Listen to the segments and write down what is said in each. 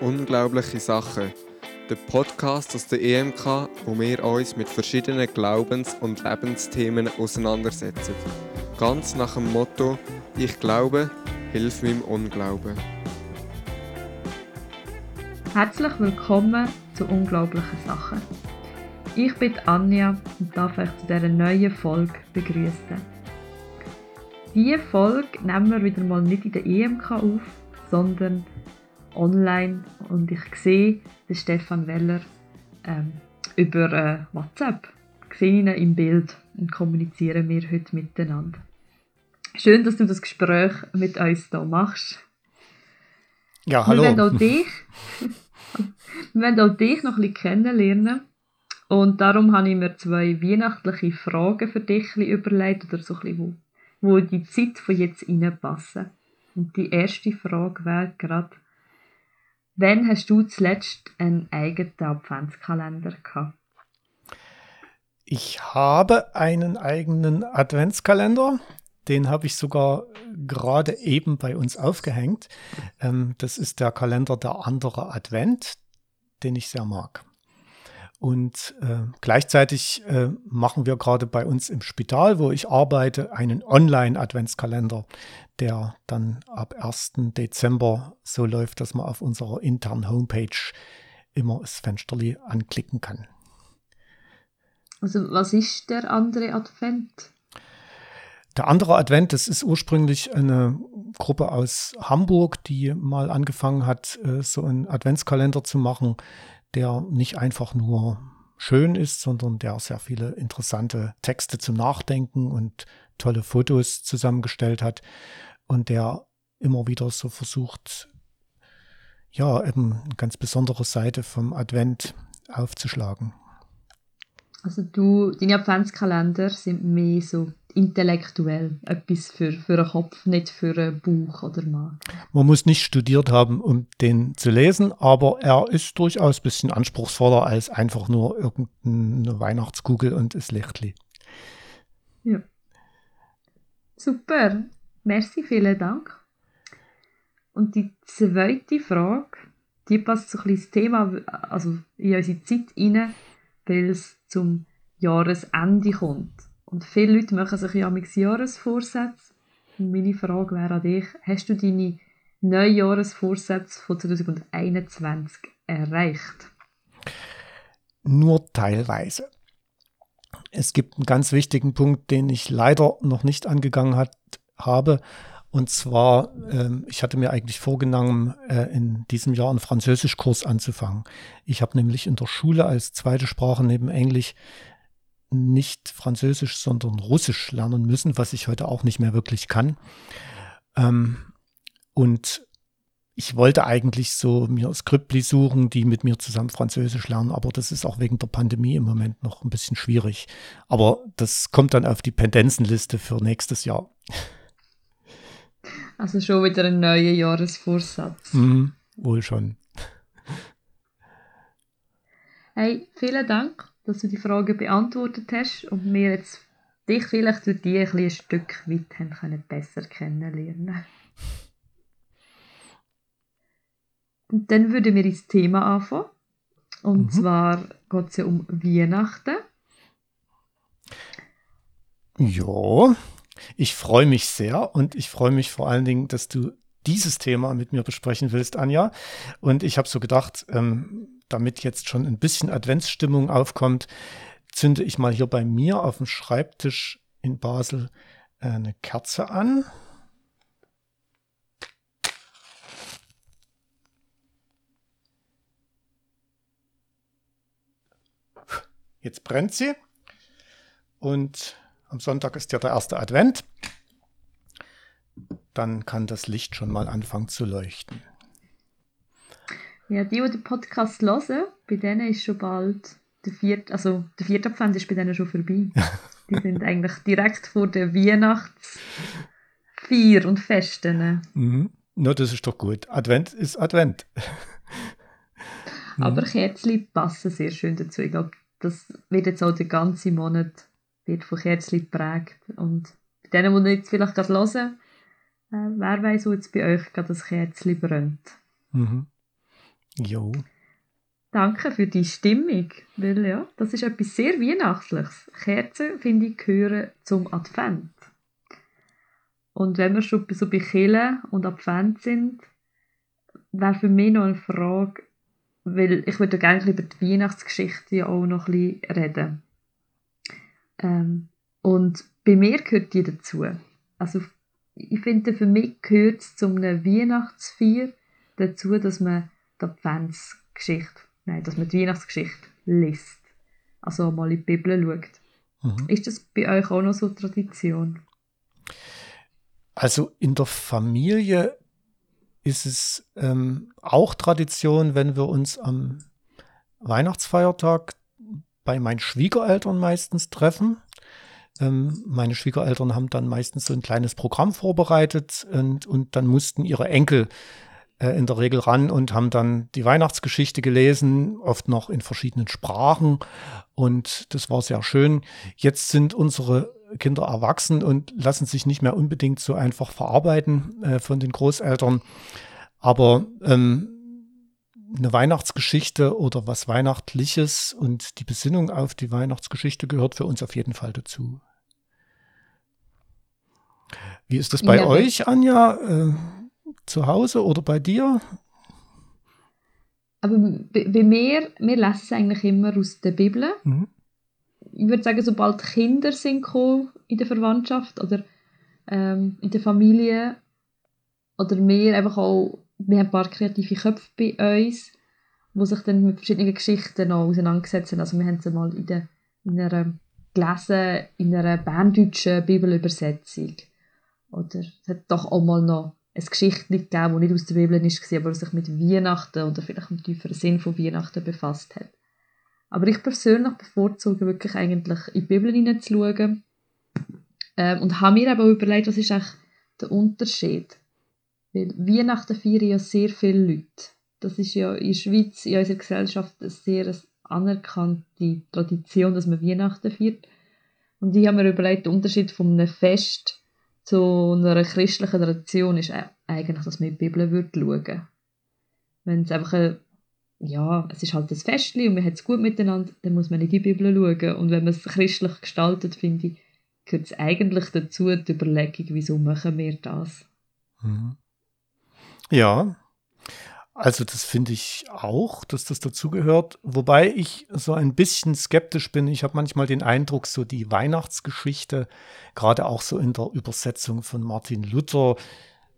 Unglaubliche Sachen. Der Podcast aus der EMK, wo wir uns mit verschiedenen Glaubens- und Lebensthemen auseinandersetzen. Ganz nach dem Motto: Ich glaube, hilf meinem Unglauben. Herzlich willkommen zu Unglaublichen Sachen. Ich bin Anja und darf euch zu dieser neuen Folge begrüßen. Diese Folge nehmen wir wieder mal nicht in der EMK auf, sondern online und ich sehe den Stefan Weller ähm, über äh, WhatsApp. Ich sehe ihn im Bild und kommunizieren wir heute miteinander. Schön, dass du das Gespräch mit uns hier machst. Ja, hallo. Wir wollen auch dich, wir wollen auch dich noch ein bisschen kennenlernen. Und darum habe ich mir zwei weihnachtliche Fragen für dich überlegt, oder so ein bisschen, wo, wo die Zeit von jetzt reinpassen. Und die erste Frage wäre gerade, Wann hast du zuletzt einen eigenen Adventskalender gehabt? Ich habe einen eigenen Adventskalender. Den habe ich sogar gerade eben bei uns aufgehängt. Ähm, das ist der Kalender der andere Advent, den ich sehr mag. Und äh, gleichzeitig äh, machen wir gerade bei uns im Spital, wo ich arbeite, einen Online-Adventskalender, der dann ab 1. Dezember so läuft, dass man auf unserer internen Homepage immer das Fensterli anklicken kann. Also was ist der andere Advent? Der andere Advent, das ist ursprünglich eine Gruppe aus Hamburg, die mal angefangen hat, äh, so einen Adventskalender zu machen, der nicht einfach nur schön ist, sondern der sehr viele interessante Texte zum Nachdenken und tolle Fotos zusammengestellt hat und der immer wieder so versucht, ja, eben eine ganz besondere Seite vom Advent aufzuschlagen. Also du, deine Adventskalender sind mehr so intellektuell, etwas für, für einen Kopf, nicht für einen Bauch oder Magen. Man muss nicht studiert haben, um den zu lesen, aber er ist durchaus ein bisschen anspruchsvoller als einfach nur irgendeine Weihnachtskugel und das Lichtli. Ja. Super. Merci, vielen Dank. Und die zweite Frage, die passt so ein bisschen ins Thema, also in unsere Zeit rein, weil es zum Jahresende kommt. Und viele Leute machen sich ja mit Jahresvorsätze. Und meine Frage wäre an dich, hast du deine Neujahresvorsätze von 2021 erreicht? Nur teilweise. Es gibt einen ganz wichtigen Punkt, den ich leider noch nicht angegangen hat, habe. Und zwar, ähm, ich hatte mir eigentlich vorgenommen, äh, in diesem Jahr einen Französischkurs anzufangen. Ich habe nämlich in der Schule als zweite Sprache neben Englisch nicht Französisch, sondern Russisch lernen müssen, was ich heute auch nicht mehr wirklich kann. Ähm, und ich wollte eigentlich so mir Skriptli suchen, die mit mir zusammen Französisch lernen, aber das ist auch wegen der Pandemie im Moment noch ein bisschen schwierig. Aber das kommt dann auf die Pendenzenliste für nächstes Jahr. Also schon wieder ein neuer Jahresvorsatz. Mhm, wohl schon. Hey, vielen Dank, dass du die Frage beantwortet hast und mir jetzt dich vielleicht durch die ein, ein Stück weit haben können besser kennenlernen. Und dann würden wir ins Thema anfangen. Und mhm. zwar geht es ja um Weihnachten. Ja, ich freue mich sehr und ich freue mich vor allen Dingen, dass du dieses Thema mit mir besprechen willst, Anja. Und ich habe so gedacht, ähm, damit jetzt schon ein bisschen Adventsstimmung aufkommt, zünde ich mal hier bei mir auf dem Schreibtisch in Basel äh, eine Kerze an. Jetzt brennt sie. Und am Sonntag ist ja der erste Advent. Dann kann das Licht schon mal anfangen zu leuchten. Ja, die, die den Podcast hören, bei denen ist schon bald der vierte, also der vierte Advent ist bei denen schon vorbei. die sind eigentlich direkt vor der Weihnachtsfeier und Festen. Mhm. No, das ist doch gut. Advent ist Advent. Aber Kerzchen passen sehr schön dazu. Ich glaube, das wird jetzt auch der ganze Monat wird von Kerzchen geprägt. Und bei denen, die jetzt vielleicht gerade hören, äh, wer weiß, wo jetzt bei euch gerade das Kerzchen brennt. Mhm. Jo. Danke für die Stimmung, weil ja, das ist etwas sehr Weihnachtliches. Kerzen, finde ich, gehören zum Advent. Und wenn wir schon so bei Killen und Advent sind, wäre für mich noch eine Frage, weil ich würde gerne über die Weihnachtsgeschichte ja auch noch ein bisschen reden. Ähm, und bei mir gehört die dazu. Also ich finde, für mich gehört es zu einem Weihnachtsfeier dazu, dass man die Adventsgeschichte, nein, dass man die Weihnachtsgeschichte liest. Also mal in die Bibel schaut. Mhm. Ist das bei euch auch noch so Tradition? Also in der Familie ist es ähm, auch Tradition, wenn wir uns am Weihnachtsfeiertag bei meinen Schwiegereltern meistens treffen. Ähm, meine Schwiegereltern haben dann meistens so ein kleines Programm vorbereitet und, und dann mussten ihre Enkel äh, in der Regel ran und haben dann die Weihnachtsgeschichte gelesen, oft noch in verschiedenen Sprachen. Und das war sehr schön. Jetzt sind unsere Kinder erwachsen und lassen sich nicht mehr unbedingt so einfach verarbeiten äh, von den Großeltern. Aber ähm, eine Weihnachtsgeschichte oder was Weihnachtliches und die Besinnung auf die Weihnachtsgeschichte gehört für uns auf jeden Fall dazu. Wie ist das bei ja, euch, Anja? Äh, zu Hause oder bei dir? Aber bei mir, wir lesen es eigentlich immer aus der Bibel. Mhm. Ich würde sagen, sobald Kinder sind in der Verwandtschaft oder ähm, in der Familie oder wir einfach auch, wir haben ein paar kreative Köpfe bei uns, die sich dann mit verschiedenen Geschichten noch auseinandergesetzt haben. Also wir haben es mal in, der, in einer gelesen, in einer berndeutschen Bibelübersetzung. Oder es hat doch auch mal noch ein Geschichtchen gegeben, das nicht aus der Bibel war, aber sich mit Weihnachten oder vielleicht mit tieferen Sinn von Weihnachten befasst hat. Aber ich persönlich bevorzuge wirklich eigentlich in die Bibel hineinzuschauen ähm, und habe mir aber auch überlegt, was ist eigentlich der Unterschied. Weil Weihnachten feiern ja sehr viele Leute. Das ist ja in der Schweiz, in unserer Gesellschaft, eine sehr anerkannte Tradition, dass man Weihnachten feiert. Und ich habe mir überlegt, der Unterschied von einem Fest zu einer christlichen Tradition ist eigentlich, dass man in die Bibel würde schauen Wenn es einfach ein, ja, es ist halt ein Festchen und man hat es gut miteinander, dann muss man in die Bibel schauen. Und wenn man es christlich gestaltet, finde ich, gehört es eigentlich dazu, die Überlegung, wieso machen wir das? Mhm. Ja, also das finde ich auch, dass das dazugehört. Wobei ich so ein bisschen skeptisch bin. Ich habe manchmal den Eindruck, so die Weihnachtsgeschichte, gerade auch so in der Übersetzung von Martin Luther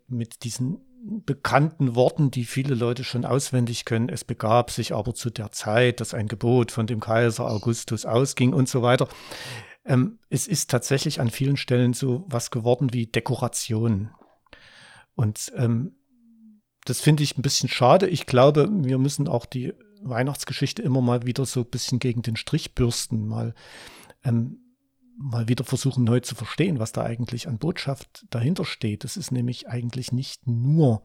mit diesen bekannten Worten, die viele Leute schon auswendig können. Es begab sich aber zu der Zeit, dass ein Gebot von dem Kaiser Augustus ausging und so weiter. Ähm, es ist tatsächlich an vielen Stellen so was geworden wie Dekoration. Und ähm, das finde ich ein bisschen schade. Ich glaube, wir müssen auch die Weihnachtsgeschichte immer mal wieder so ein bisschen gegen den Strich bürsten, mal, ähm, mal wieder versuchen neu zu verstehen, was da eigentlich an Botschaft dahinter steht. Das ist nämlich eigentlich nicht nur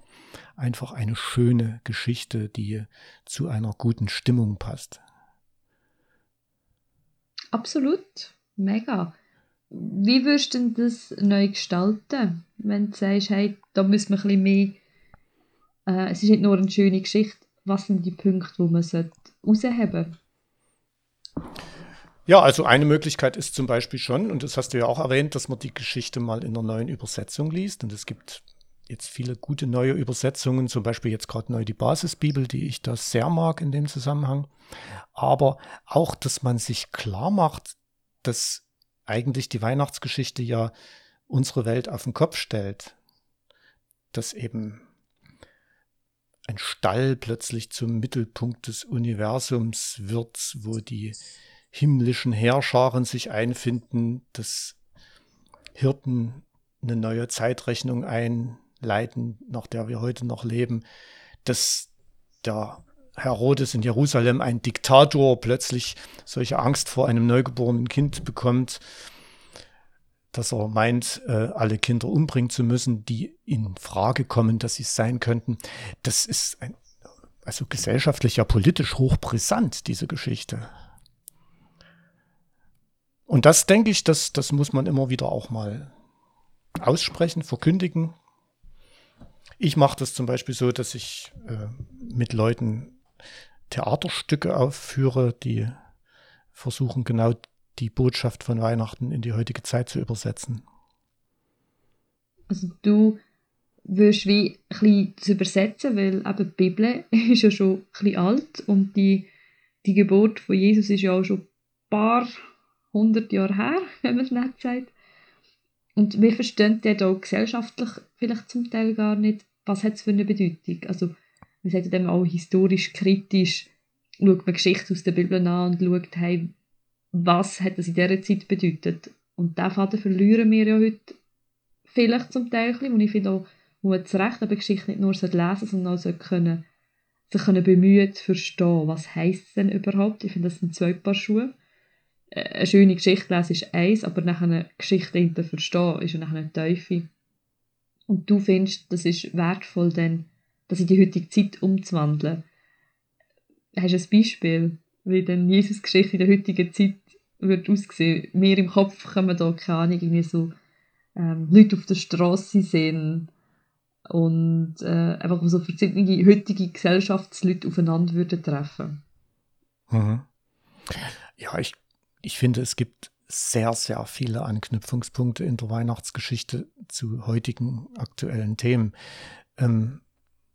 einfach eine schöne Geschichte, die zu einer guten Stimmung passt. Absolut, mega. Wie würdest du das neu gestalten, wenn du sagst, hey, da müssen wir ein bisschen mehr äh, es ist nicht nur eine schöne Geschichte. Was sind die Punkte, wo man herausheben Ja, also eine Möglichkeit ist zum Beispiel schon, und das hast du ja auch erwähnt, dass man die Geschichte mal in einer neuen Übersetzung liest. Und es gibt jetzt viele gute neue Übersetzungen, zum Beispiel jetzt gerade neu die Basisbibel, die ich da sehr mag in dem Zusammenhang. Aber auch, dass man sich klar macht, dass eigentlich die Weihnachtsgeschichte ja unsere Welt auf den Kopf stellt. Dass eben ein Stall plötzlich zum Mittelpunkt des Universums wird, wo die himmlischen Heerscharen sich einfinden, dass Hirten eine neue Zeitrechnung einleiten, nach der wir heute noch leben, dass der Herodes in Jerusalem, ein Diktator, plötzlich solche Angst vor einem neugeborenen Kind bekommt, dass er meint, äh, alle Kinder umbringen zu müssen, die in Frage kommen, dass sie es sein könnten. Das ist ein, also gesellschaftlich ja politisch hochbrisant, diese Geschichte. Und das denke ich, das, das muss man immer wieder auch mal aussprechen, verkündigen. Ich mache das zum Beispiel so, dass ich äh, mit Leuten Theaterstücke aufführe, die versuchen genau die Botschaft von Weihnachten in die heutige Zeit zu übersetzen. Also du würdest wie ein zu übersetzen, weil eben die Bibel ist ja schon ein alt und die, die Geburt von Jesus ist ja auch schon ein paar hundert Jahre her, wenn man es nicht sagt. Und wir verstehen ja da gesellschaftlich vielleicht zum Teil gar nicht, was hat es für eine Bedeutung. Also wir sagen dem auch historisch kritisch, schaut man Geschichte aus der Bibel an und schaut, hey, was hat das in dieser Zeit bedeutet. Und diesen Faden verlieren wir ja heute vielleicht zum Teil und ich finde auch, wo man zu Recht aber Geschichte nicht nur lesen sondern auch können, sich können bemühen zu verstehen, was heisst es denn überhaupt. Ich finde, das sind zwei Paar Schuhe. Äh, eine schöne Geschichte lesen ist eins, aber nach einer Geschichte hinter verstehen ist ja eine Teufel. Und du findest, das ist wertvoll, denn das in die heutige Zeit umzuwandeln. Hast du ein Beispiel, wie denn Jesus Geschichte in der heutigen Zeit wird aussehen? Mir im Kopf kommen da keine Ahnung, irgendwie so ähm, Leute auf der Straße sehen und äh, einfach so verschiedene heutige Gesellschaftsleute aufeinander würden treffen. Mhm. Ja, ich, ich finde, es gibt sehr, sehr viele Anknüpfungspunkte in der Weihnachtsgeschichte zu heutigen aktuellen Themen. Ähm,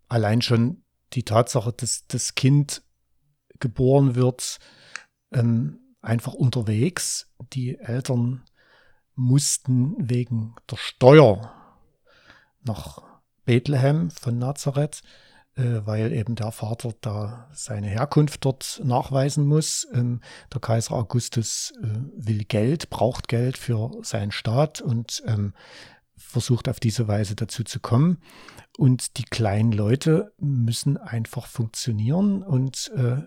allein schon die Tatsache, dass das Kind geboren wird, ähm, einfach unterwegs. Die Eltern mussten wegen der Steuer nach Bethlehem von Nazareth, äh, weil eben der Vater da seine Herkunft dort nachweisen muss. Ähm, der Kaiser Augustus äh, will Geld, braucht Geld für seinen Staat und ähm, versucht auf diese Weise dazu zu kommen. Und die kleinen Leute müssen einfach funktionieren und äh,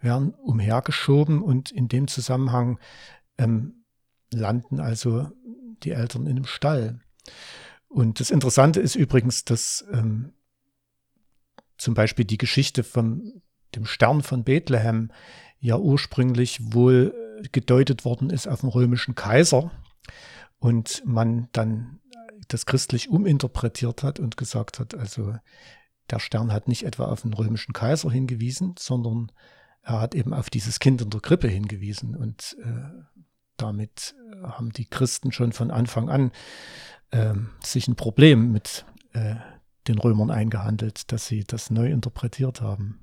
werden umhergeschoben. Und in dem Zusammenhang ähm, landen also die Eltern in einem Stall. Und das Interessante ist übrigens, dass ähm, zum Beispiel die Geschichte von dem Stern von Bethlehem ja ursprünglich wohl gedeutet worden ist auf den römischen Kaiser und man dann das christlich uminterpretiert hat und gesagt hat, also der Stern hat nicht etwa auf den römischen Kaiser hingewiesen, sondern er hat eben auf dieses Kind in der Krippe hingewiesen und äh, damit äh, haben die Christen schon von Anfang an äh, sich ein Problem mit äh, den Römern eingehandelt, dass sie das neu interpretiert haben.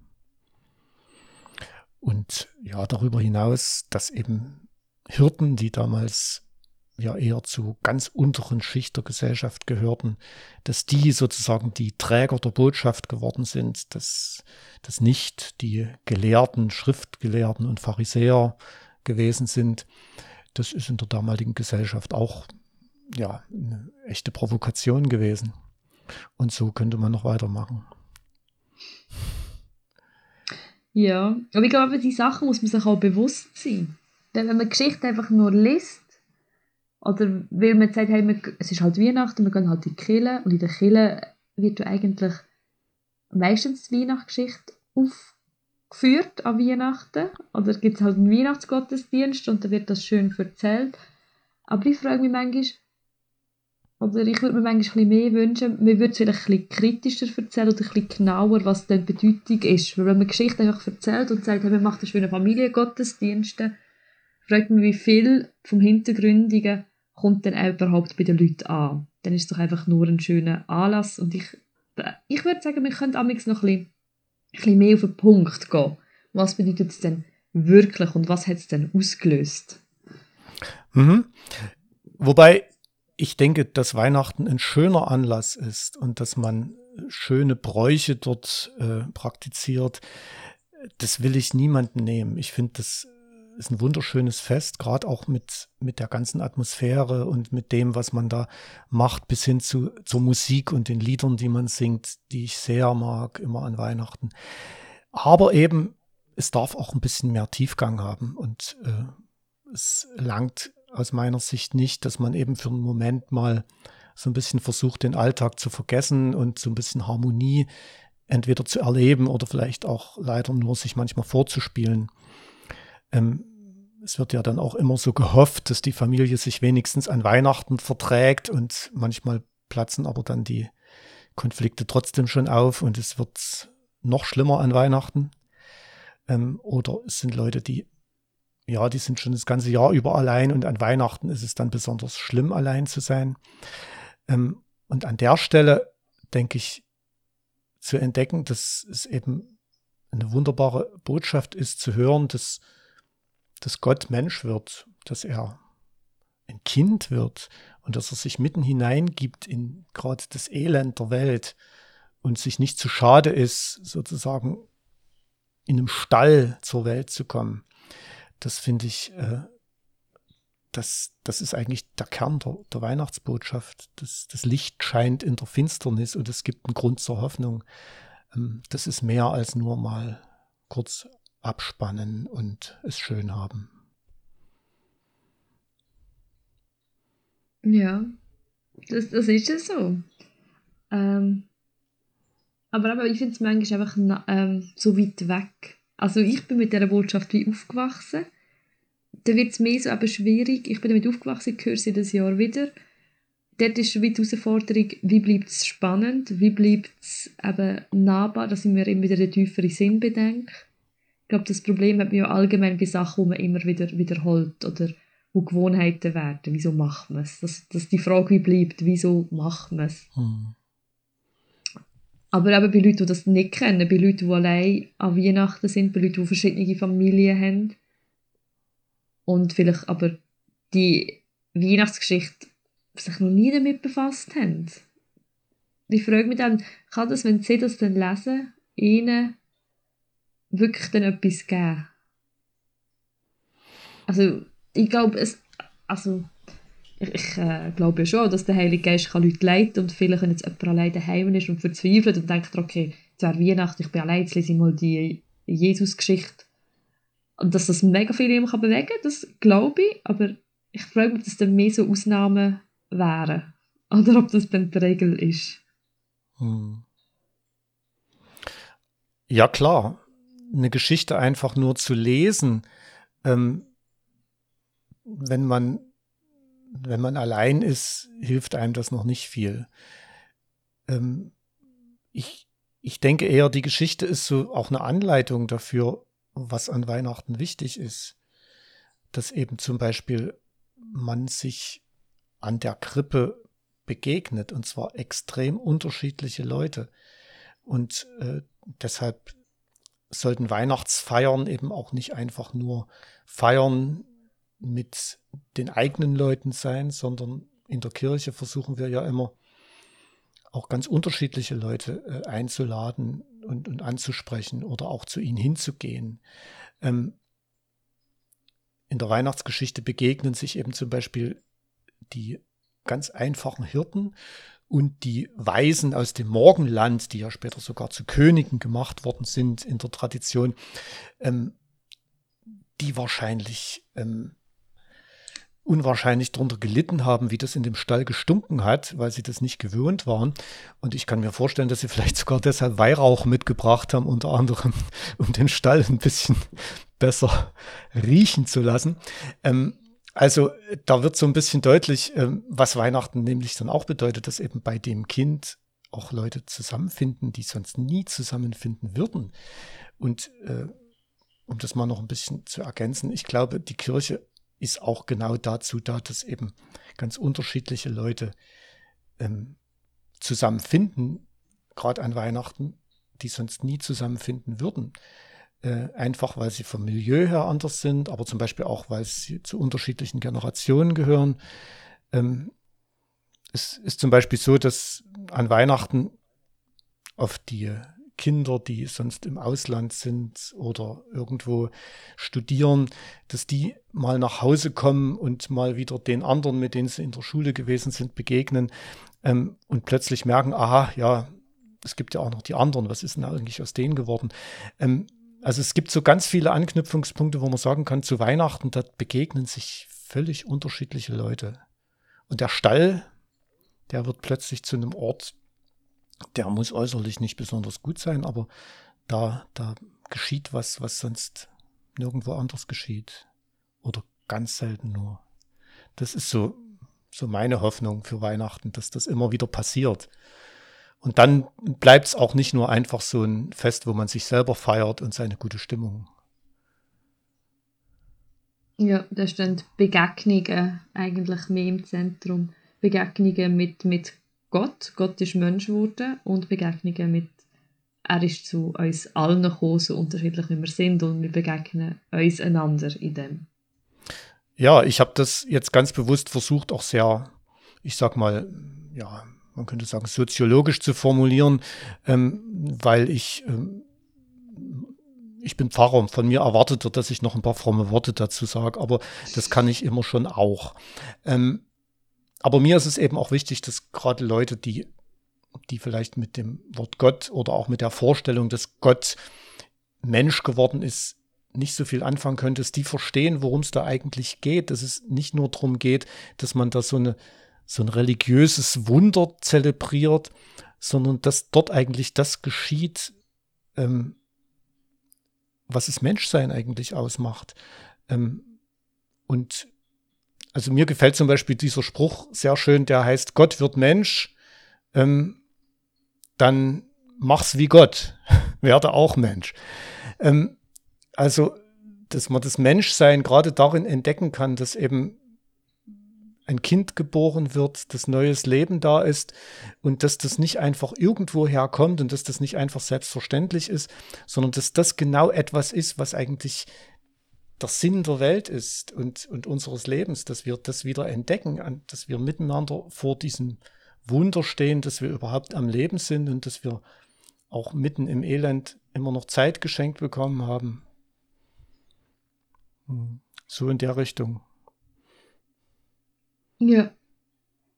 Und ja, darüber hinaus, dass eben Hirten, die damals ja eher zu ganz unteren Schicht der Gesellschaft gehörten, dass die sozusagen die Träger der Botschaft geworden sind, dass das nicht die Gelehrten, Schriftgelehrten und Pharisäer gewesen sind, das ist in der damaligen Gesellschaft auch ja, eine echte Provokation gewesen. Und so könnte man noch weitermachen. Ja, aber ich glaube, die Sachen muss man sich auch bewusst sein. Denn wenn man Geschichte einfach nur liest, oder weil man sagt, hey, man, es ist halt Weihnachten, wir gehen halt in die Kirche und in der Kirche wird eigentlich meistens die Weihnachtsgeschichte auf geführt an Weihnachten. Oder gibt es halt einen Weihnachtsgottesdienst und da wird das schön erzählt. Aber ich frage mich manchmal, oder ich würde mir manchmal ein mehr wünschen, man würde es vielleicht ein bisschen kritischer erzählen oder ein bisschen genauer, was denn Bedeutung ist. Weil wenn man Geschichte einfach erzählt und sagt, hey, man macht einen schönen Familiengottesdienst, fragt man, wie viel vom Hintergründigen kommt denn auch überhaupt bei den Leuten an. Dann ist es doch einfach nur ein schöner Anlass und ich, ich würde sagen, wir können amigs noch ein bisschen bisschen mehr auf den Punkt gehen. Was bedeutet es denn wirklich und was hat es denn ausgelöst? Mhm. Wobei ich denke, dass Weihnachten ein schöner Anlass ist und dass man schöne Bräuche dort äh, praktiziert, das will ich niemandem nehmen. Ich finde, das ist ein wunderschönes Fest, gerade auch mit, mit der ganzen Atmosphäre und mit dem, was man da macht, bis hin zu, zur Musik und den Liedern, die man singt, die ich sehr mag, immer an Weihnachten. Aber eben, es darf auch ein bisschen mehr Tiefgang haben und äh, es langt aus meiner Sicht nicht, dass man eben für einen Moment mal so ein bisschen versucht, den Alltag zu vergessen und so ein bisschen Harmonie entweder zu erleben oder vielleicht auch leider nur sich manchmal vorzuspielen. Ähm, es wird ja dann auch immer so gehofft, dass die Familie sich wenigstens an Weihnachten verträgt und manchmal platzen aber dann die Konflikte trotzdem schon auf und es wird noch schlimmer an Weihnachten. Ähm, oder es sind Leute, die, ja, die sind schon das ganze Jahr über allein und an Weihnachten ist es dann besonders schlimm, allein zu sein. Ähm, und an der Stelle denke ich, zu entdecken, dass es eben eine wunderbare Botschaft ist, zu hören, dass, dass Gott Mensch wird, dass er ein Kind wird und dass er sich mitten hineingibt in gerade das Elend der Welt und sich nicht zu schade ist, sozusagen in einem Stall zur Welt zu kommen. Das finde ich, äh, das, das ist eigentlich der Kern der, der Weihnachtsbotschaft. Das, das Licht scheint in der Finsternis und es gibt einen Grund zur Hoffnung. Ähm, das ist mehr als nur mal kurz abspannen und es schön haben. Ja, das, das ist es so. Ähm, aber, aber ich finde es manchmal einfach ähm, so weit weg. Also ich bin mit dieser Botschaft wie aufgewachsen. Da wird es mehr so eben schwierig. Ich bin damit aufgewachsen, ich höre sie das Jahr wieder. Dort ist wie die Herausforderung, wie bleibt es spannend, wie bleibt es eben nahbar, dass ich mir immer wieder den tieferen Sinn bedenke. Ich glaube, das Problem hat man ja allgemein bei Sachen, die man immer wieder wiederholt oder wo Gewohnheiten werden. Wieso macht man es? Dass, dass die Frage wie bleibt, wieso macht man es? Hm. Aber eben bei Leuten, die das nicht kennen, bei Leuten, die allein an Weihnachten sind, bei Leuten, die verschiedene Familien haben und vielleicht aber die Weihnachtsgeschichte sich noch nie damit befasst haben. Ich frage mich dann, kann das, wenn sie das dann lesen, ihnen wirklich dann etwas geben? Also, ich glaube, es, also, ich, ich äh, glaube ja schon, dass der Heilige Geist kann Leute leiten und vielleicht, wenn jetzt jemand allein daheim ist und verzweifelt und denkt, okay, es wäre Weihnachten, ich bin allein, jetzt lese ich mal die Jesus-Geschichte. Und dass das mega viel ihm kann bewegen kann, das glaube ich, aber ich frage mich, ob das dann mehr so Ausnahmen wären. Oder ob das dann die Regel ist. Hm. Ja, klar. Eine Geschichte einfach nur zu lesen, ähm, wenn man wenn man allein ist, hilft einem das noch nicht viel. Ähm, ich, ich denke eher, die Geschichte ist so auch eine Anleitung dafür, was an Weihnachten wichtig ist. Dass eben zum Beispiel man sich an der Krippe begegnet und zwar extrem unterschiedliche Leute. Und äh, deshalb sollten Weihnachtsfeiern eben auch nicht einfach nur Feiern mit den eigenen Leuten sein, sondern in der Kirche versuchen wir ja immer auch ganz unterschiedliche Leute äh, einzuladen und, und, anzusprechen oder auch zu ihnen hinzugehen. Ähm, in der Weihnachtsgeschichte begegnen sich eben zum Beispiel die ganz einfachen Hirten und die Weisen aus dem Morgenland, die ja später sogar zu Königen gemacht worden sind in der Tradition, ähm, die wahrscheinlich ähm, unwahrscheinlich darunter gelitten haben, wie das in dem Stall gestunken hat, weil sie das nicht gewöhnt waren. Und ich kann mir vorstellen, dass sie vielleicht sogar deshalb Weihrauch mitgebracht haben, unter anderem, um den Stall ein bisschen besser riechen zu lassen. Ähm, also da wird so ein bisschen deutlich, ähm, was Weihnachten nämlich dann auch bedeutet, dass eben bei dem Kind auch Leute zusammenfinden, die sonst nie zusammenfinden würden. Und äh, um das mal noch ein bisschen zu ergänzen, ich glaube, die Kirche ist auch genau dazu da, dass eben ganz unterschiedliche Leute ähm, zusammenfinden, gerade an Weihnachten, die sonst nie zusammenfinden würden. Äh, einfach weil sie vom Milieu her anders sind, aber zum Beispiel auch, weil sie zu unterschiedlichen Generationen gehören. Ähm, es ist zum Beispiel so, dass an Weihnachten auf die Kinder, die sonst im Ausland sind oder irgendwo studieren, dass die mal nach Hause kommen und mal wieder den anderen, mit denen sie in der Schule gewesen sind, begegnen ähm, und plötzlich merken, aha, ja, es gibt ja auch noch die anderen, was ist denn eigentlich aus denen geworden? Ähm, also es gibt so ganz viele Anknüpfungspunkte, wo man sagen kann, zu Weihnachten, da begegnen sich völlig unterschiedliche Leute. Und der Stall, der wird plötzlich zu einem Ort, der muss äußerlich nicht besonders gut sein, aber da, da geschieht was, was sonst nirgendwo anders geschieht. Oder ganz selten nur. Das ist so, so meine Hoffnung für Weihnachten, dass das immer wieder passiert. Und dann bleibt es auch nicht nur einfach so ein Fest, wo man sich selber feiert und seine gute Stimmung Ja, da stehen Begegnungen eigentlich mehr im Zentrum. Begegnungen mit, mit Gott, Gott ist Mensch geworden und Begegnungen mit er ist zu uns allen gekommen, so unterschiedlich wie wir sind und wir begegnen uns einander in dem. Ja, ich habe das jetzt ganz bewusst versucht, auch sehr, ich sag mal, ja, man könnte sagen, soziologisch zu formulieren, ähm, weil ich, ähm, ich bin Pfarrer und von mir erwartet wird, dass ich noch ein paar fromme Worte dazu sage, aber das kann ich immer schon auch. Ähm, aber mir ist es eben auch wichtig, dass gerade Leute, die, die vielleicht mit dem Wort Gott oder auch mit der Vorstellung, dass Gott Mensch geworden ist, nicht so viel anfangen können, dass die verstehen, worum es da eigentlich geht, dass es nicht nur darum geht, dass man da so eine so ein religiöses Wunder zelebriert, sondern dass dort eigentlich das geschieht, ähm, was es Menschsein eigentlich ausmacht. Ähm, und also mir gefällt zum Beispiel dieser Spruch sehr schön, der heißt, Gott wird Mensch, ähm, dann mach's wie Gott, werde auch Mensch. Ähm, also, dass man das Menschsein gerade darin entdecken kann, dass eben ein Kind geboren wird, dass neues Leben da ist und dass das nicht einfach irgendwo herkommt und dass das nicht einfach selbstverständlich ist, sondern dass das genau etwas ist, was eigentlich der Sinn der Welt ist und, und unseres Lebens, dass wir das wieder entdecken, dass wir miteinander vor diesem Wunder stehen, dass wir überhaupt am Leben sind und dass wir auch mitten im Elend immer noch Zeit geschenkt bekommen haben. Hm. So in der Richtung. Ja.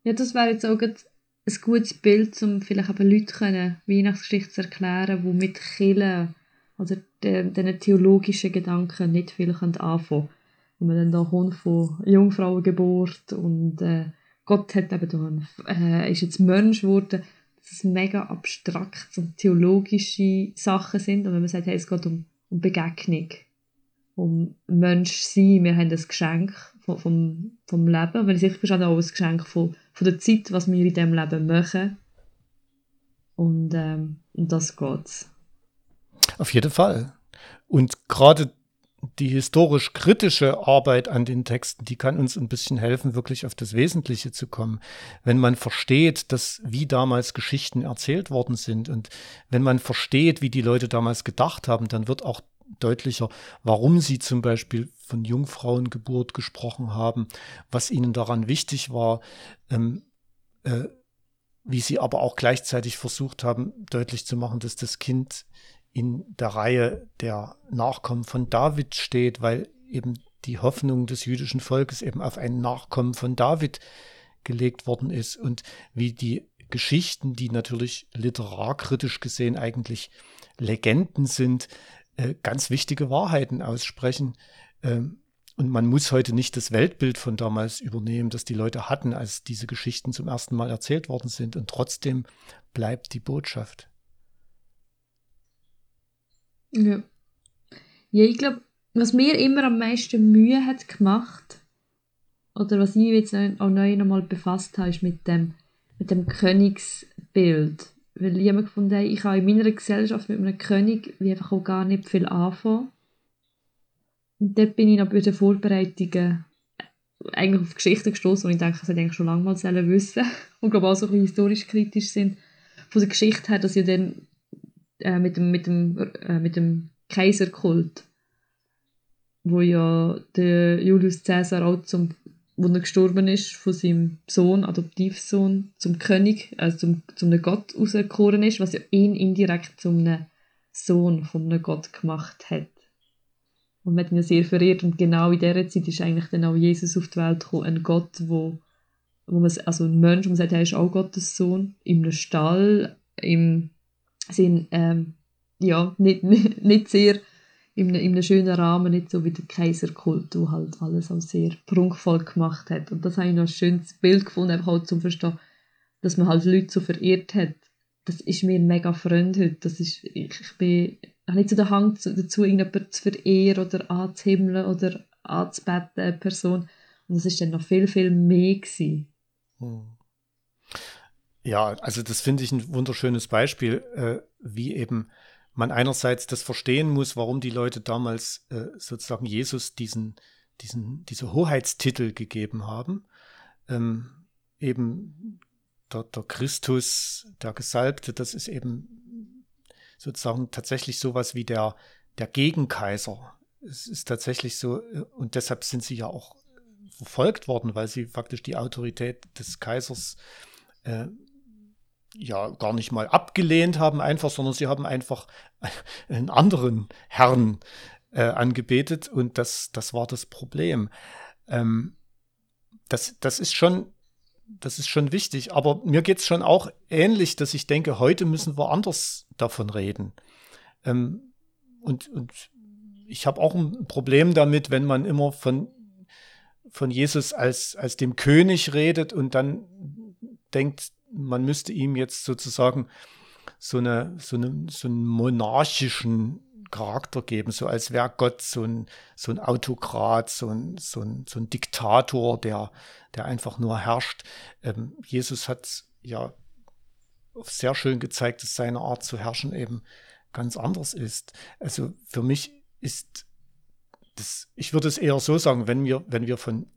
Ja, das wäre jetzt auch ein gutes Bild, um vielleicht aber Leuten können Weihnachtsgeschichte zu erklären, die mit Killen oder diesen theologischen Gedanken nicht viel anfangen können. Wenn man dann da kommt von Jungfrauengeburt und äh, Gott hat eben da, äh, ist jetzt Mensch geworden, dass es mega abstrakt und theologische Sachen sind. Und wenn man sagt, hey, es geht um, um Begegnung, um Mensch sein, wir haben das Geschenk vom, vom Leben. wenn ich sicher bin, auch ein Geschenk von, von der Zeit, was wir in diesem Leben machen. Und ähm, das geht's. Auf jeden Fall. Und gerade die historisch-kritische Arbeit an den Texten, die kann uns ein bisschen helfen, wirklich auf das Wesentliche zu kommen. Wenn man versteht, dass wie damals Geschichten erzählt worden sind und wenn man versteht, wie die Leute damals gedacht haben, dann wird auch deutlicher, warum sie zum Beispiel von Jungfrauengeburt gesprochen haben, was ihnen daran wichtig war, ähm, äh, wie sie aber auch gleichzeitig versucht haben, deutlich zu machen, dass das Kind in der Reihe der Nachkommen von David steht, weil eben die Hoffnung des jüdischen Volkes eben auf einen Nachkommen von David gelegt worden ist und wie die Geschichten, die natürlich literarkritisch gesehen eigentlich Legenden sind, äh, ganz wichtige Wahrheiten aussprechen. Ähm, und man muss heute nicht das Weltbild von damals übernehmen, das die Leute hatten, als diese Geschichten zum ersten Mal erzählt worden sind. Und trotzdem bleibt die Botschaft. Ja. Ja, ich glaube, was mir immer am meisten Mühe hat gemacht, oder was ich jetzt auch neu nochmal befasst habe, ist mit dem, mit dem Königsbild weil ich habe gefunden, ich kann in meiner Gesellschaft mit einem König wie einfach auch gar nicht viel anfangen. Und dort bin ich noch bei den Vorbereitungen eigentlich auf Geschichten gestoßen und ich denke, das eigentlich schon lange mal wissen und glaube auch so ein historisch kritisch sind von der Geschichte her, dass ja dann äh, mit dem, mit dem, äh, mit dem Kaiserkult, wo ja der Julius Caesar auch zum wo er gestorben ist, von seinem Sohn, Adoptivsohn, zum König, also zum, zum einem Gott auserkoren ist, was ja ihn indirekt zum einem Sohn von einem Gott gemacht hat. Und man hat ihn ja sehr verehrt. Und genau in dieser Zeit ist eigentlich dann auch Jesus auf die Welt gekommen, ein Gott, wo, wo man, also ein Mensch, wo man sagt, er ist auch Gottes Sohn, in einem Stall, im Sinn, ähm, ja, nicht, nicht, nicht sehr in einem, in einem schönen Rahmen, nicht so wie der Kaiserkult, der halt alles auch sehr prunkvoll gemacht hat. Und das habe ich noch ein schönes Bild gefunden, einfach halt zum Verstehen, dass man halt Leute so verehrt hat. Das ist mir mega Freund heute. Das ist, ich, ich bin, habe nicht so den Hang dazu, irgendjemanden zu verehren oder anzuhimmeln oder anzubeten, eine Person. Und das ist dann noch viel, viel mehr gewesen. Hm. Ja, also das finde ich ein wunderschönes Beispiel, äh, wie eben man einerseits das verstehen muss, warum die Leute damals äh, sozusagen Jesus diesen, diesen, diese Hoheitstitel gegeben haben. Ähm, eben der, der Christus, der Gesalbte, das ist eben sozusagen tatsächlich sowas wie der, der Gegenkaiser. Es ist tatsächlich so, äh, und deshalb sind sie ja auch verfolgt worden, weil sie faktisch die Autorität des Kaisers äh, ja gar nicht mal abgelehnt haben, einfach, sondern sie haben einfach einen anderen Herrn äh, angebetet und das, das war das Problem. Ähm, das, das ist schon das ist schon wichtig. Aber mir geht es schon auch ähnlich, dass ich denke, heute müssen wir anders davon reden. Ähm, und, und ich habe auch ein Problem damit, wenn man immer von, von Jesus als, als dem König redet und dann denkt, man müsste ihm jetzt sozusagen so, eine, so, eine, so einen monarchischen Charakter geben, so als wäre Gott so ein, so ein Autokrat, so ein, so, ein, so ein Diktator, der, der einfach nur herrscht. Ähm, Jesus hat ja sehr schön gezeigt, dass seine Art zu herrschen eben ganz anders ist. Also für mich ist das, ich würde es eher so sagen, wenn wir, wenn wir von,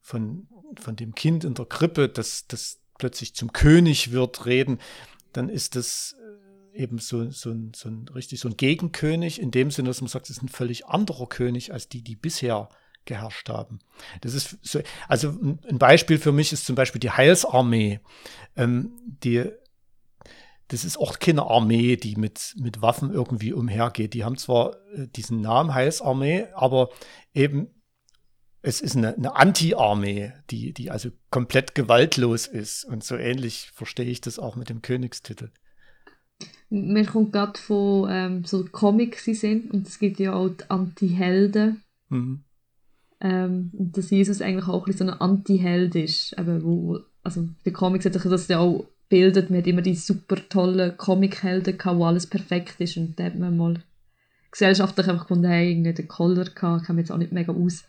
von, von dem Kind in der Krippe, das, das plötzlich zum König wird, reden, dann ist das eben so, so, ein, so ein richtig so ein Gegenkönig, in dem Sinne, dass man sagt, es ist ein völlig anderer König als die, die bisher geherrscht haben. Das ist so, also ein Beispiel für mich ist zum Beispiel die Heilsarmee. Ähm, die, das ist auch keine Armee, die mit, mit Waffen irgendwie umhergeht. Die haben zwar äh, diesen Namen Heilsarmee, aber eben es ist eine, eine Anti-Armee, die, die also komplett gewaltlos ist. Und so ähnlich verstehe ich das auch mit dem Königstitel. Mir kommt gerade von ähm, so Comics sind und es gibt ja auch die Anti-Helden. Mhm. Ähm, und dass Jesus eigentlich auch ein so ein Anti-Held ist. Eben, wo, also der Comics hat sich das ja auch bildet. Man hat immer die super tollen Comic-Helden gehabt, wo alles perfekt ist. Und da hat man mal gesellschaftlich einfach gefunden, hey, irgendwie den Collar gehabt, kam jetzt auch nicht mega aus.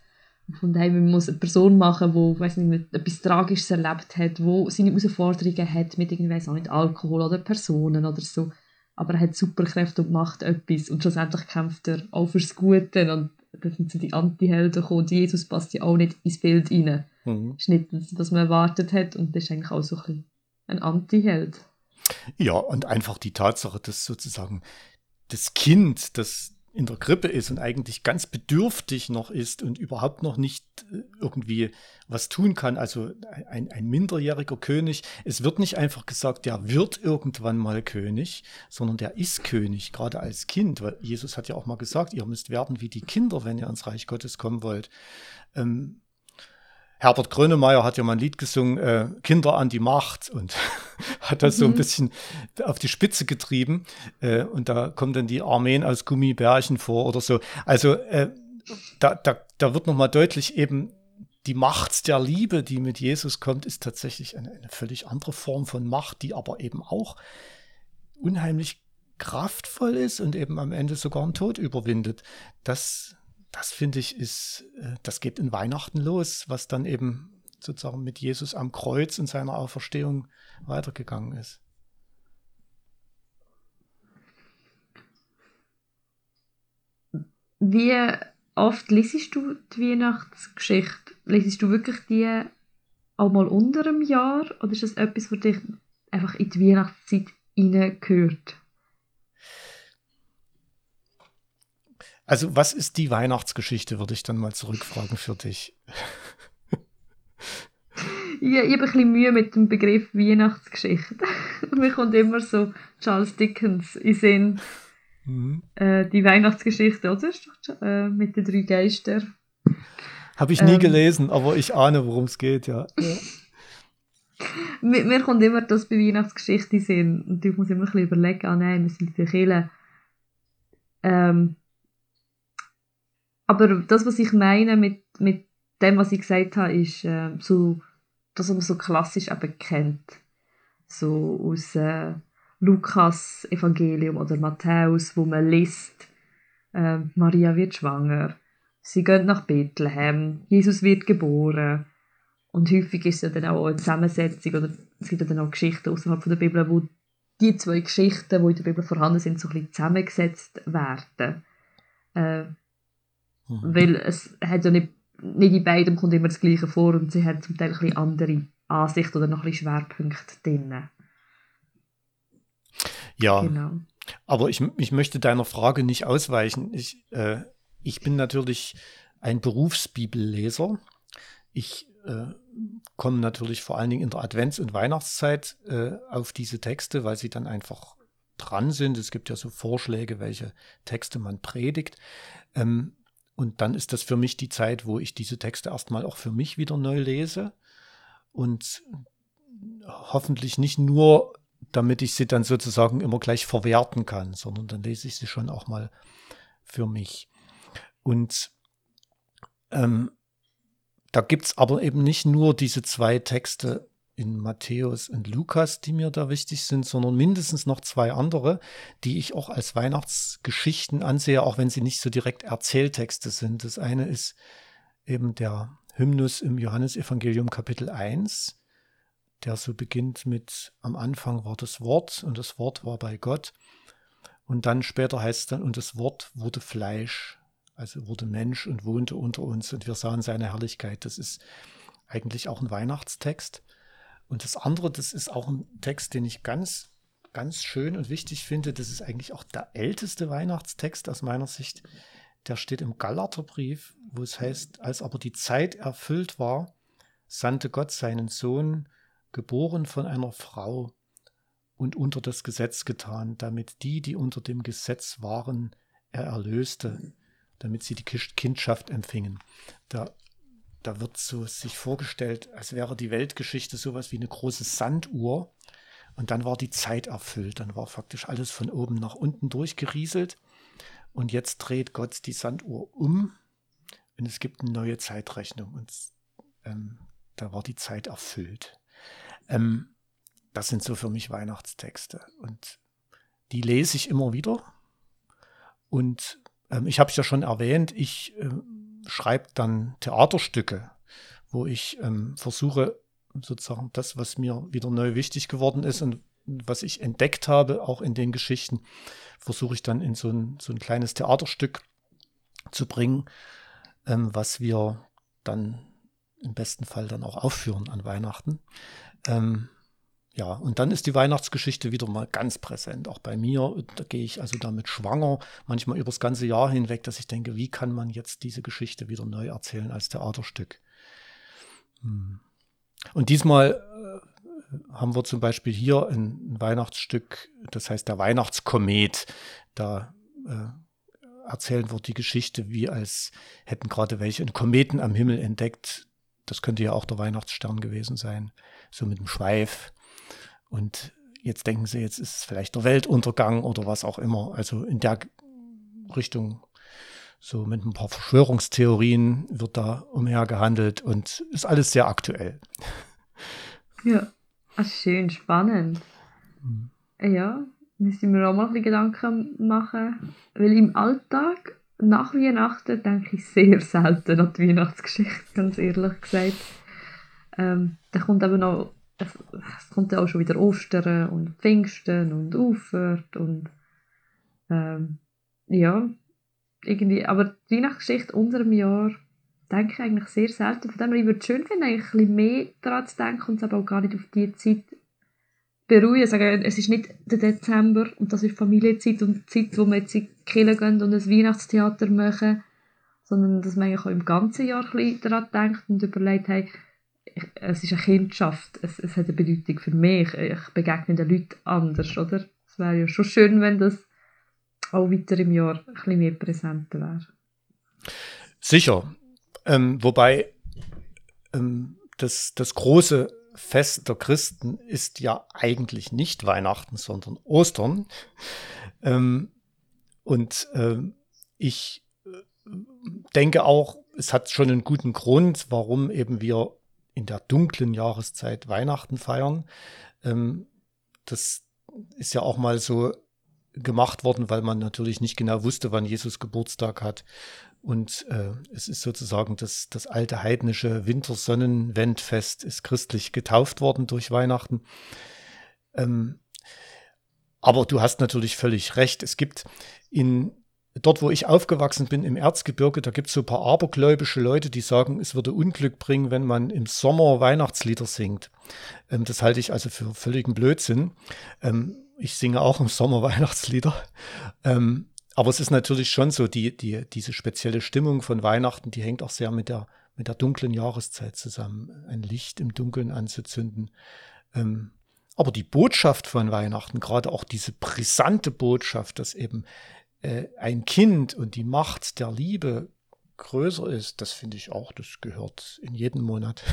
Von daher man muss eine Person machen, die weiß nicht, etwas Tragisches erlebt hat, die seine Herausforderungen hat mit irgendwie, auch nicht Alkohol oder Personen oder so. Aber er hat Superkräfte und macht etwas und schlussendlich kämpft er auch fürs Gute und da sind so die Anti-Helden gekommen. Jesus passt ja auch nicht ins Bild rein. Mhm. Das ist nicht das, was man erwartet hat und das ist eigentlich auch so ein, bisschen ein Anti-Held. Ja, und einfach die Tatsache, dass sozusagen das Kind, das in der Krippe ist und eigentlich ganz bedürftig noch ist und überhaupt noch nicht äh, irgendwie was tun kann, also ein, ein minderjähriger König, es wird nicht einfach gesagt, der wird irgendwann mal König, sondern der ist König, gerade als Kind, weil Jesus hat ja auch mal gesagt, ihr müsst werden wie die Kinder, wenn ihr ins Reich Gottes kommen wollt. Ähm, Herbert Grönemeyer hat ja mal ein Lied gesungen, äh, Kinder an die Macht und hat das mhm. so ein mhm. bisschen auf die Spitze getrieben. Äh, und da kommen dann die Armeen aus Gummibärchen vor oder so. Also äh, da, da, da wird nochmal deutlich eben, die Macht der Liebe, die mit Jesus kommt, ist tatsächlich eine, eine völlig andere Form von Macht, die aber eben auch unheimlich kraftvoll ist und eben am Ende sogar einen Tod überwindet. Das das finde ich ist, äh, das geht in Weihnachten los, was dann eben sozusagen mit Jesus am Kreuz in seiner Auferstehung weitergegangen ist. Wie oft lesest du die Weihnachtsgeschichte? Lesest du wirklich die auch mal unter einem Jahr oder ist das etwas, was dich einfach in die Weihnachtszeit hineingehört? Also, was ist die Weihnachtsgeschichte, würde ich dann mal zurückfragen für dich. Ja, ich habe ein bisschen Mühe mit dem Begriff Weihnachtsgeschichte. Mir kommt immer so Charles Dickens in Sinn. Mhm. Äh, die Weihnachtsgeschichte, oder? Äh, mit den drei Geistern. Habe ich nie ähm, gelesen, aber ich ahne, worum es geht, ja. ja. mir, mir, kommt immer das bei Weihnachtsgeschichte in Sinn. Und ich muss immer ein bisschen überlegen, ah nein, wir sind in der Kirche. Ähm, aber das, was ich meine mit, mit dem, was ich gesagt habe, ist äh, so, das, was man so klassisch eben kennt. So aus äh, Lukas Evangelium oder Matthäus, wo man liest, äh, Maria wird schwanger, sie geht nach Bethlehem, Jesus wird geboren. Und häufig ist es dann auch eine Zusammensetzung oder es gibt dann auch Geschichten außerhalb der Bibel, wo die zwei Geschichten, die in der Bibel vorhanden sind, so ein bisschen zusammengesetzt werden. Äh, Mhm. Weil es hat ja nicht nicht in beidem kommt immer das Gleiche vor und sie haben zum Teil ein bisschen andere Ansicht oder noch ein bisschen Schwerpunkte drin. Ja, genau. aber ich, ich möchte deiner Frage nicht ausweichen. Ich, äh, ich bin natürlich ein Berufsbibelleser. Ich äh, komme natürlich vor allen Dingen in der Advents- und Weihnachtszeit äh, auf diese Texte, weil sie dann einfach dran sind. Es gibt ja so Vorschläge, welche Texte man predigt. Ähm, und dann ist das für mich die Zeit, wo ich diese Texte erstmal auch für mich wieder neu lese und hoffentlich nicht nur, damit ich sie dann sozusagen immer gleich verwerten kann, sondern dann lese ich sie schon auch mal für mich. Und ähm, da gibt es aber eben nicht nur diese zwei Texte in Matthäus und Lukas, die mir da wichtig sind, sondern mindestens noch zwei andere, die ich auch als Weihnachtsgeschichten ansehe, auch wenn sie nicht so direkt Erzähltexte sind. Das eine ist eben der Hymnus im Johannesevangelium Kapitel 1, der so beginnt mit am Anfang war das Wort und das Wort war bei Gott. Und dann später heißt es dann, und das Wort wurde Fleisch, also wurde Mensch und wohnte unter uns und wir sahen seine Herrlichkeit. Das ist eigentlich auch ein Weihnachtstext. Und das andere, das ist auch ein Text, den ich ganz, ganz schön und wichtig finde. Das ist eigentlich auch der älteste Weihnachtstext aus meiner Sicht der steht im Galaterbrief, wo es heißt, als aber die Zeit erfüllt war, sandte Gott seinen Sohn, geboren von einer Frau und unter das Gesetz getan, damit die, die unter dem Gesetz waren, er erlöste, damit sie die Kindschaft empfingen. Da, da wird so sich vorgestellt, als wäre die Weltgeschichte sowas wie eine große Sanduhr. Und dann war die Zeit erfüllt. Dann war faktisch alles von oben nach unten durchgerieselt. Und jetzt dreht Gott die Sanduhr um und es gibt eine neue Zeitrechnung. Und ähm, da war die Zeit erfüllt. Ähm, das sind so für mich Weihnachtstexte. Und die lese ich immer wieder. Und ähm, ich habe es ja schon erwähnt, ich schreibe dann Theaterstücke, wo ich ähm, versuche, sozusagen das, was mir wieder neu wichtig geworden ist und was ich entdeckt habe, auch in den Geschichten, versuche ich dann in so ein, so ein kleines Theaterstück zu bringen, ähm, was wir dann im besten Fall dann auch aufführen an Weihnachten. Ähm, ja, und dann ist die Weihnachtsgeschichte wieder mal ganz präsent, auch bei mir. Da gehe ich also damit schwanger, manchmal übers ganze Jahr hinweg, dass ich denke, wie kann man jetzt diese Geschichte wieder neu erzählen als Theaterstück? Hm. Und diesmal äh, haben wir zum Beispiel hier ein, Weihnachtsstück, das heißt der Weihnachtskomet. Da äh, erzählen wir die Geschichte, wie als hätten gerade welche einen Kometen am Himmel entdeckt. Das könnte ja auch der Weihnachtsstern gewesen sein, so mit dem Schweif. Und jetzt denken sie, jetzt ist es vielleicht der Weltuntergang oder was auch immer. Also in der Richtung, so mit ein paar Verschwörungstheorien wird da umhergehandelt und ist alles sehr aktuell. Ja. Ach, schön, spannend. Mhm. Ja, müssen wir auch mal ein Gedanken machen. Weil im Alltag, nach Weihnachten, denke ich sehr selten an die Weihnachtsgeschichte, ganz ehrlich gesagt. Ähm, da kommt aber noch, es, kommt ja auch schon wieder Ostern und Pfingsten und Auffahrt und ähm, ja, irgendwie, aber die Weihnachtsgeschichte unter einem Jahr denke ich eigentlich sehr selten. Von dem her, ich würde es schön finden, eigentlich ein bisschen mehr daran zu denken und es aber auch gar nicht auf die Zeit beruhigen. Sagen, es ist nicht der Dezember und das ist Familienzeit und die Zeit, wo wir jetzt in die Kirche gehen und ein Weihnachtstheater machen, sondern dass man eigentlich auch im ganzen Jahr ein bisschen daran denkt und überlegt, hey, es ist eine Kindschaft, es, es hat eine Bedeutung für mich, ich begegne den Leuten anders, oder? Es wäre ja schon schön, wenn das auch weiter im Jahr ein bisschen mehr präsenter wäre. Sicher, ähm, wobei ähm, das, das große Fest der Christen ist ja eigentlich nicht Weihnachten, sondern Ostern. Ähm, und ähm, ich äh, denke auch, es hat schon einen guten Grund, warum eben wir in der dunklen Jahreszeit Weihnachten feiern. Ähm, das ist ja auch mal so gemacht worden, weil man natürlich nicht genau wusste, wann Jesus Geburtstag hat. Und äh, es ist sozusagen das, das alte heidnische Wintersonnenwendfest ist christlich getauft worden durch Weihnachten. Ähm, aber du hast natürlich völlig recht. Es gibt in dort, wo ich aufgewachsen bin, im Erzgebirge, da gibt es so ein paar abergläubische Leute, die sagen, es würde Unglück bringen, wenn man im Sommer Weihnachtslieder singt. Ähm, das halte ich also für völligen Blödsinn. Ähm, ich singe auch im Sommer Weihnachtslieder. Ähm, aber es ist natürlich schon so, die, die, diese spezielle Stimmung von Weihnachten, die hängt auch sehr mit der, mit der dunklen Jahreszeit zusammen. Ein Licht im Dunkeln anzuzünden. Ähm, aber die Botschaft von Weihnachten, gerade auch diese brisante Botschaft, dass eben äh, ein Kind und die Macht der Liebe größer ist, das finde ich auch, das gehört in jeden Monat.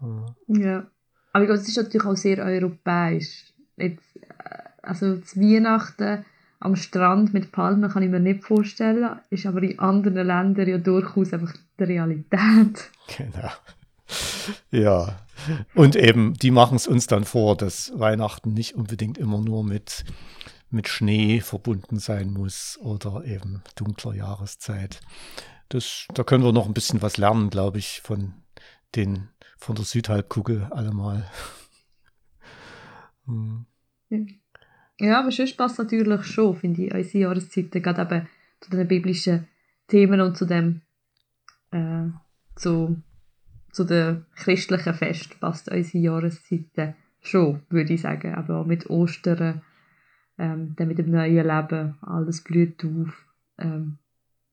ja, aber ich glaube, es ist natürlich auch sehr europäisch. Jetzt, äh, also das Weihnachten am Strand mit Palmen kann ich mir nicht vorstellen, ist aber in anderen Ländern ja durchaus einfach die Realität. Genau. Ja, und eben, die machen es uns dann vor, dass Weihnachten nicht unbedingt immer nur mit mit Schnee verbunden sein muss oder eben dunkler Jahreszeit. Das, da können wir noch ein bisschen was lernen, glaube ich, von den von der Südhalbkugel allemal. hm. Ja, aber sonst passt natürlich schon, finde ich, unsere Jahreszeiten, gerade eben zu den biblischen Themen und zu dem, äh, zu, zu den christlichen Fest passt unsere Jahreszeiten schon, würde ich sagen. Aber auch mit Ostern ähm, dann mit dem neuen Leben, alles blüht auf. Ähm,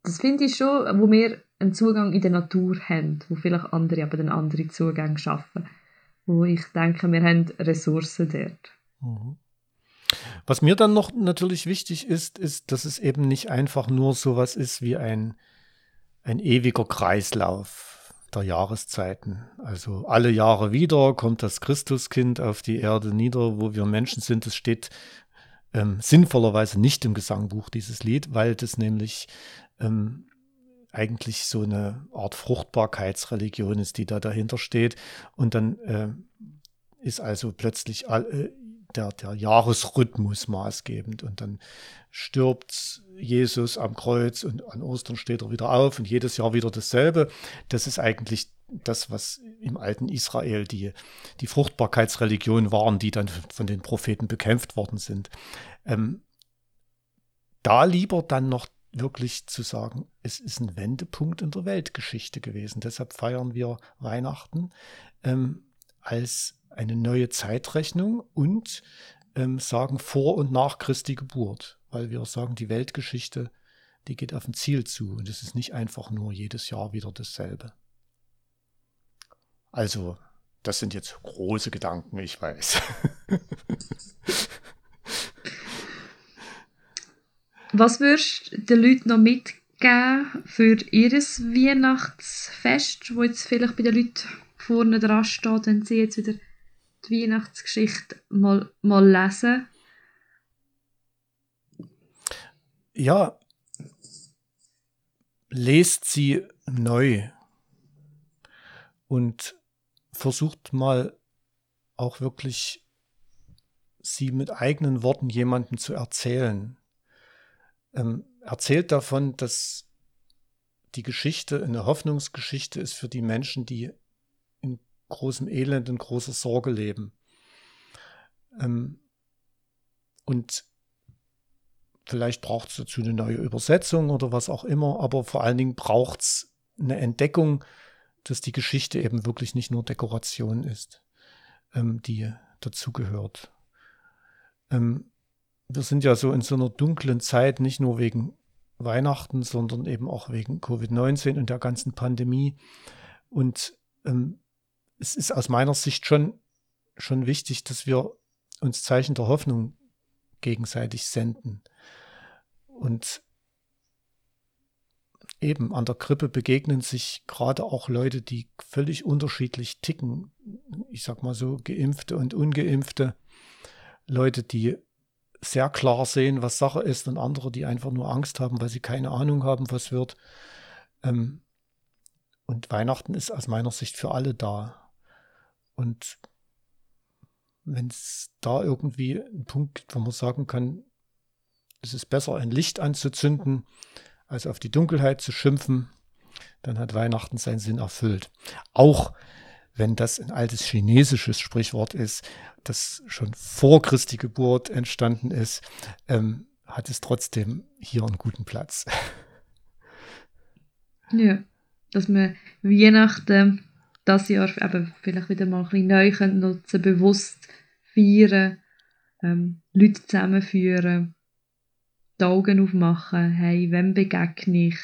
das finde ich schon, wo wir einen Zugang in der Natur haben, wo vielleicht andere aber den anderen Zugang schaffen. Wo ich denke, wir haben Ressourcen dort. Mhm. Was mir dann noch natürlich wichtig ist, ist, dass es eben nicht einfach nur sowas ist wie ein, ein ewiger Kreislauf der Jahreszeiten. Also alle Jahre wieder kommt das Christuskind auf die Erde nieder, wo wir Menschen sind. Es steht ähm, sinnvollerweise nicht im Gesangbuch, dieses Lied, weil das nämlich ähm, eigentlich so eine Art Fruchtbarkeitsreligion ist, die da dahinter steht. Und dann äh, ist also plötzlich all, äh, der, der Jahresrhythmus maßgebend. Und dann stirbt Jesus am Kreuz und an Ostern steht er wieder auf und jedes Jahr wieder dasselbe. Das ist eigentlich das, was im alten Israel die, die Fruchtbarkeitsreligion waren, die dann von den Propheten bekämpft worden sind. Ähm, da lieber dann noch wirklich zu sagen, es ist ein Wendepunkt in der Weltgeschichte gewesen. Deshalb feiern wir Weihnachten ähm, als eine neue Zeitrechnung und ähm, sagen vor und nach Christi Geburt, weil wir sagen, die Weltgeschichte, die geht auf ein Ziel zu und es ist nicht einfach nur jedes Jahr wieder dasselbe. Also, das sind jetzt große Gedanken, ich weiß. Was würdest du den Leuten noch mitgeben für ihr Weihnachtsfest, wo jetzt vielleicht bei den Leuten vorne dran steht, wenn sie jetzt wieder die Weihnachtsgeschichte mal, mal lesen? Ja, lest sie neu und versucht mal auch wirklich sie mit eigenen Worten jemandem zu erzählen. Ähm, erzählt davon, dass die Geschichte eine Hoffnungsgeschichte ist für die Menschen, die in großem Elend und großer Sorge leben. Ähm, und vielleicht braucht es dazu eine neue Übersetzung oder was auch immer, aber vor allen Dingen braucht es eine Entdeckung, dass die Geschichte eben wirklich nicht nur Dekoration ist, ähm, die dazugehört. Ähm, wir sind ja so in so einer dunklen Zeit, nicht nur wegen Weihnachten, sondern eben auch wegen Covid-19 und der ganzen Pandemie. Und ähm, es ist aus meiner Sicht schon, schon wichtig, dass wir uns Zeichen der Hoffnung gegenseitig senden. Und eben an der Grippe begegnen sich gerade auch Leute, die völlig unterschiedlich ticken. Ich sag mal so, geimpfte und ungeimpfte. Leute, die sehr klar sehen, was Sache ist, und andere, die einfach nur Angst haben, weil sie keine Ahnung haben, was wird. Ähm, und Weihnachten ist aus meiner Sicht für alle da. Und wenn es da irgendwie einen Punkt gibt, wo man sagen kann, es ist besser, ein Licht anzuzünden, als auf die Dunkelheit zu schimpfen, dann hat Weihnachten seinen Sinn erfüllt. Auch wenn das ein altes chinesisches Sprichwort ist, das schon vor Christi Geburt entstanden ist, ähm, hat es trotzdem hier einen guten Platz. Ja, dass man Weihnachten das Jahr eben vielleicht wieder mal ein bisschen neu nutzen bewusst feiern, ähm, Leute zusammenführen, die Augen aufmachen, hey, wem begegne ich?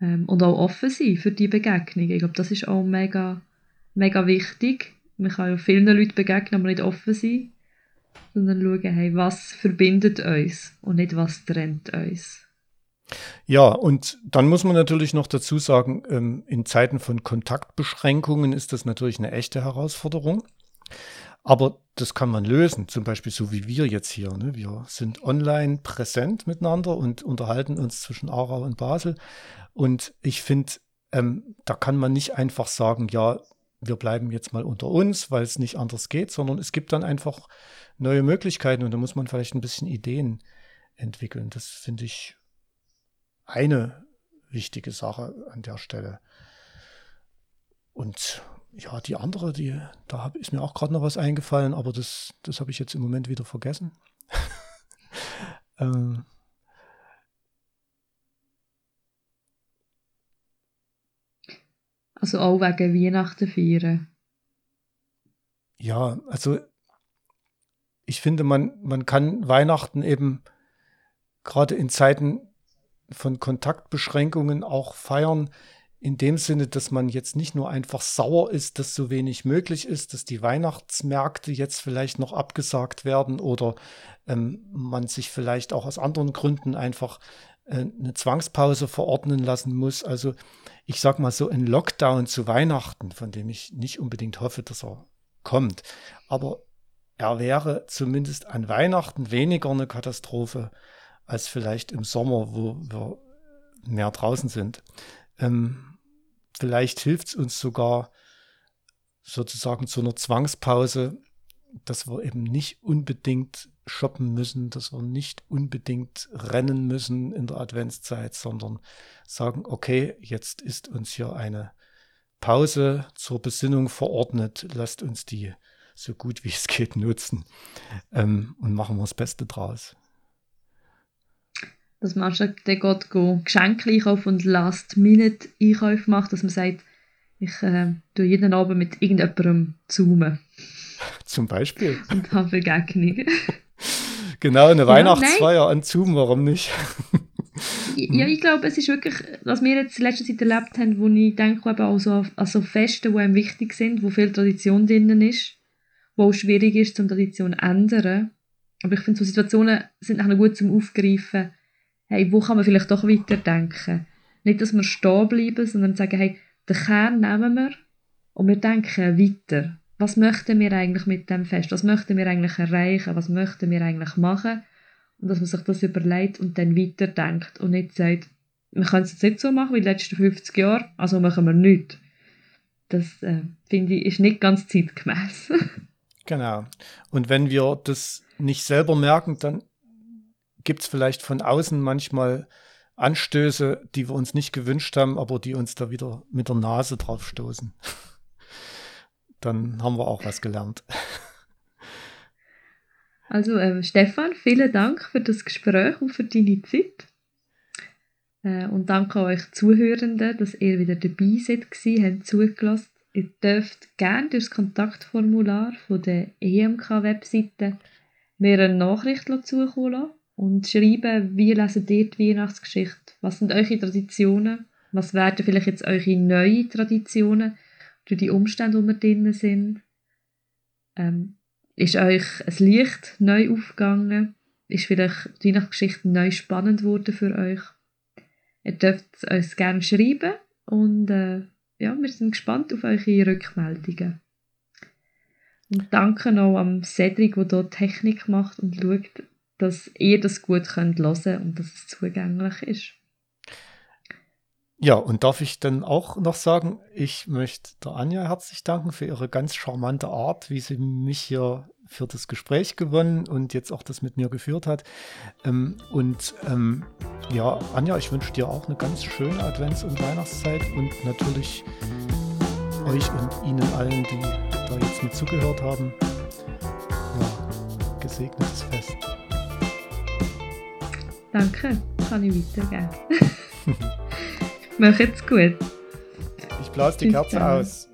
Ähm, und auch offen sein für die Begegnung. Ich glaube, das ist auch mega, mega wichtig. Man kann ja vielen Leuten begegnen, aber nicht offen sein, sondern schauen, hey, was verbindet uns und nicht was trennt uns. Ja, und dann muss man natürlich noch dazu sagen, ähm, in Zeiten von Kontaktbeschränkungen ist das natürlich eine echte Herausforderung. Aber das kann man lösen, zum Beispiel so wie wir jetzt hier. Ne? Wir sind online präsent miteinander und unterhalten uns zwischen Aarau und Basel. Und ich finde, ähm, da kann man nicht einfach sagen, ja, wir bleiben jetzt mal unter uns, weil es nicht anders geht, sondern es gibt dann einfach neue Möglichkeiten und da muss man vielleicht ein bisschen Ideen entwickeln. Das finde ich eine wichtige Sache an der Stelle. Und ja, die andere, die, da hab, ist mir auch gerade noch was eingefallen, aber das, das habe ich jetzt im Moment wieder vergessen. ähm, Also auch wegen Weihnachten feiern. Ja, also ich finde, man, man kann Weihnachten eben gerade in Zeiten von Kontaktbeschränkungen auch feiern, in dem Sinne, dass man jetzt nicht nur einfach sauer ist, dass so wenig möglich ist, dass die Weihnachtsmärkte jetzt vielleicht noch abgesagt werden oder ähm, man sich vielleicht auch aus anderen Gründen einfach äh, eine Zwangspause verordnen lassen muss. Also ich sag mal so ein Lockdown zu Weihnachten, von dem ich nicht unbedingt hoffe, dass er kommt. Aber er wäre zumindest an Weihnachten weniger eine Katastrophe als vielleicht im Sommer, wo wir mehr draußen sind. Ähm, vielleicht hilft es uns sogar sozusagen zu einer Zwangspause, dass wir eben nicht unbedingt shoppen müssen, dass wir nicht unbedingt rennen müssen in der Adventszeit, sondern sagen, okay, jetzt ist uns hier eine Pause zur Besinnung verordnet, lasst uns die so gut wie es geht nutzen ähm, und machen wir das Beste draus dass man schon dann geht, Geschenke einkaufen und Last-Minute-Einkäufe macht, dass man sagt, ich äh, tue jeden Abend mit irgendjemandem zoomen. Zum Beispiel. Und habe Begegnungen. Genau, eine ja, Weihnachtsfeier an Zoom, warum nicht? ja, ich glaube, es ist wirklich, was wir jetzt in letzter Zeit erlebt haben, wo ich denke, eben auch so an so Feste, die einem wichtig sind, wo viel Tradition drin ist, wo auch schwierig ist, zum Tradition zu ändern. Aber ich finde, so Situationen sind nachher gut zum Aufgreifen, hey, wo kann man vielleicht doch weiterdenken? Nicht, dass wir stehen bleiben, sondern sagen, hey, den Kern nehmen wir und wir denken weiter. Was möchten wir eigentlich mit dem Fest? Was möchten wir eigentlich erreichen? Was möchten wir eigentlich machen? Und dass man sich das überlegt und dann weiterdenkt und nicht sagt, wir können es jetzt nicht so machen wie die letzten 50 Jahre, also machen wir nichts. Das, äh, finde ich, ist nicht ganz zeitgemäß. genau. Und wenn wir das nicht selber merken, dann gibt es vielleicht von außen manchmal Anstöße, die wir uns nicht gewünscht haben, aber die uns da wieder mit der Nase drauf stoßen. Dann haben wir auch was gelernt. Also äh, Stefan, vielen Dank für das Gespräch und für deine Zeit. Äh, und danke euch Zuhörenden, dass ihr wieder dabei seid, habt zugelassen. Ihr dürft gerne durch das Kontaktformular von der EMK-Webseite mir eine Nachricht zukommen lassen und schreiben, wie lesen ihr die Weihnachtsgeschichte? Was sind eure Traditionen? Was werden vielleicht jetzt eure neuen Traditionen durch die Umstände, wo wir drin sind? Ähm, ist euch ein Licht neu aufgegangen? Ist vielleicht die Weihnachtsgeschichte neu spannend geworden für euch? Ihr dürft uns gerne schreiben und äh, ja, wir sind gespannt auf eure Rückmeldungen. Und danke noch am Cedric, der hier Technik macht und schaut, dass ihr das gut könnt hören und dass es zugänglich ist. Ja, und darf ich dann auch noch sagen, ich möchte der Anja herzlich danken für ihre ganz charmante Art, wie sie mich hier für das Gespräch gewonnen und jetzt auch das mit mir geführt hat. Ähm, und ähm, ja, Anja, ich wünsche dir auch eine ganz schöne Advents- und Weihnachtszeit und natürlich euch und Ihnen allen, die da jetzt mit zugehört haben, ja, gesegnetes Fest. Danke, kann ich weitergeben. Mach jetzt gut. Ich blase die Kerze aus.